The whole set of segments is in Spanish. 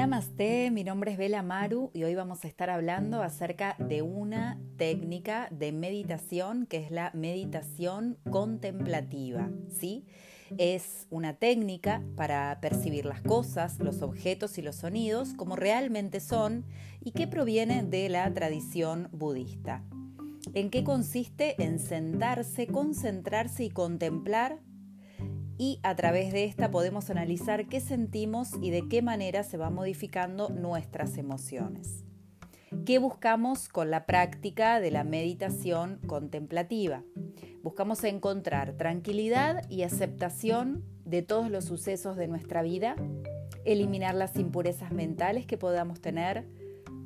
Namaste, mi nombre es Bela Maru y hoy vamos a estar hablando acerca de una técnica de meditación que es la meditación contemplativa, ¿sí? Es una técnica para percibir las cosas, los objetos y los sonidos como realmente son y que proviene de la tradición budista. ¿En qué consiste? En sentarse, concentrarse y contemplar y a través de esta podemos analizar qué sentimos y de qué manera se van modificando nuestras emociones. ¿Qué buscamos con la práctica de la meditación contemplativa? Buscamos encontrar tranquilidad y aceptación de todos los sucesos de nuestra vida, eliminar las impurezas mentales que podamos tener,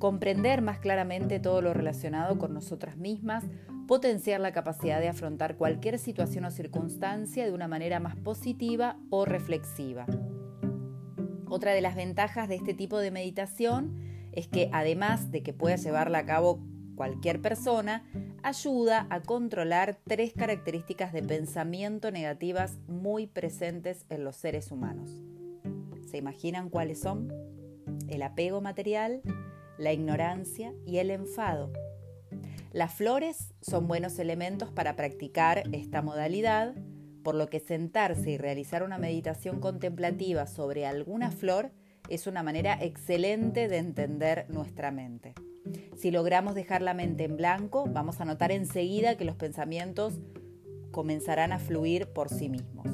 comprender más claramente todo lo relacionado con nosotras mismas, potenciar la capacidad de afrontar cualquier situación o circunstancia de una manera más positiva o reflexiva. Otra de las ventajas de este tipo de meditación es que además de que pueda llevarla a cabo cualquier persona, ayuda a controlar tres características de pensamiento negativas muy presentes en los seres humanos. ¿Se imaginan cuáles son? El apego material, la ignorancia y el enfado. Las flores son buenos elementos para practicar esta modalidad, por lo que sentarse y realizar una meditación contemplativa sobre alguna flor es una manera excelente de entender nuestra mente. Si logramos dejar la mente en blanco, vamos a notar enseguida que los pensamientos comenzarán a fluir por sí mismos.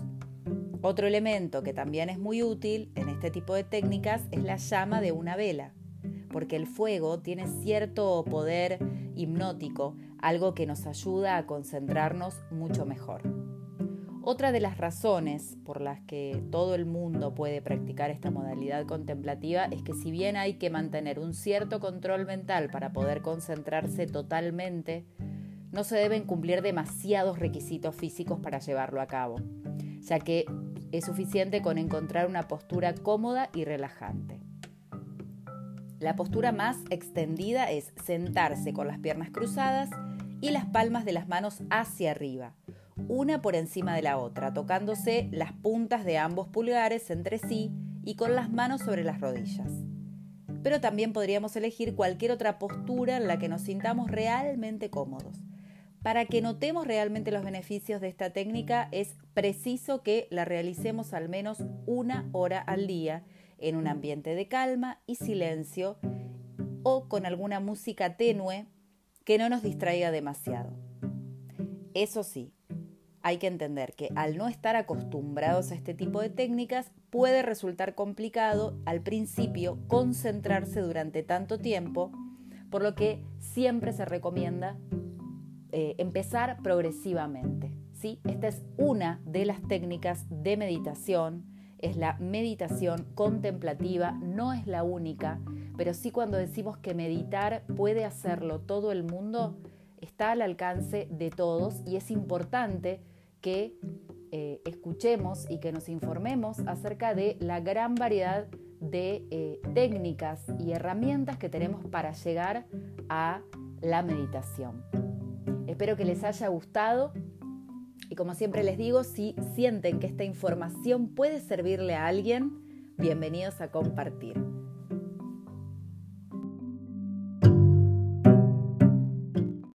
Otro elemento que también es muy útil en este tipo de técnicas es la llama de una vela porque el fuego tiene cierto poder hipnótico, algo que nos ayuda a concentrarnos mucho mejor. Otra de las razones por las que todo el mundo puede practicar esta modalidad contemplativa es que si bien hay que mantener un cierto control mental para poder concentrarse totalmente, no se deben cumplir demasiados requisitos físicos para llevarlo a cabo, ya que es suficiente con encontrar una postura cómoda y relajante. La postura más extendida es sentarse con las piernas cruzadas y las palmas de las manos hacia arriba, una por encima de la otra, tocándose las puntas de ambos pulgares entre sí y con las manos sobre las rodillas. Pero también podríamos elegir cualquier otra postura en la que nos sintamos realmente cómodos. Para que notemos realmente los beneficios de esta técnica es preciso que la realicemos al menos una hora al día en un ambiente de calma y silencio o con alguna música tenue que no nos distraiga demasiado. Eso sí, hay que entender que al no estar acostumbrados a este tipo de técnicas puede resultar complicado al principio concentrarse durante tanto tiempo, por lo que siempre se recomienda eh, empezar progresivamente. ¿sí? Esta es una de las técnicas de meditación es la meditación contemplativa, no es la única, pero sí cuando decimos que meditar puede hacerlo todo el mundo, está al alcance de todos y es importante que eh, escuchemos y que nos informemos acerca de la gran variedad de eh, técnicas y herramientas que tenemos para llegar a la meditación. Espero que les haya gustado como siempre les digo, si sienten que esta información puede servirle a alguien, bienvenidos a compartir.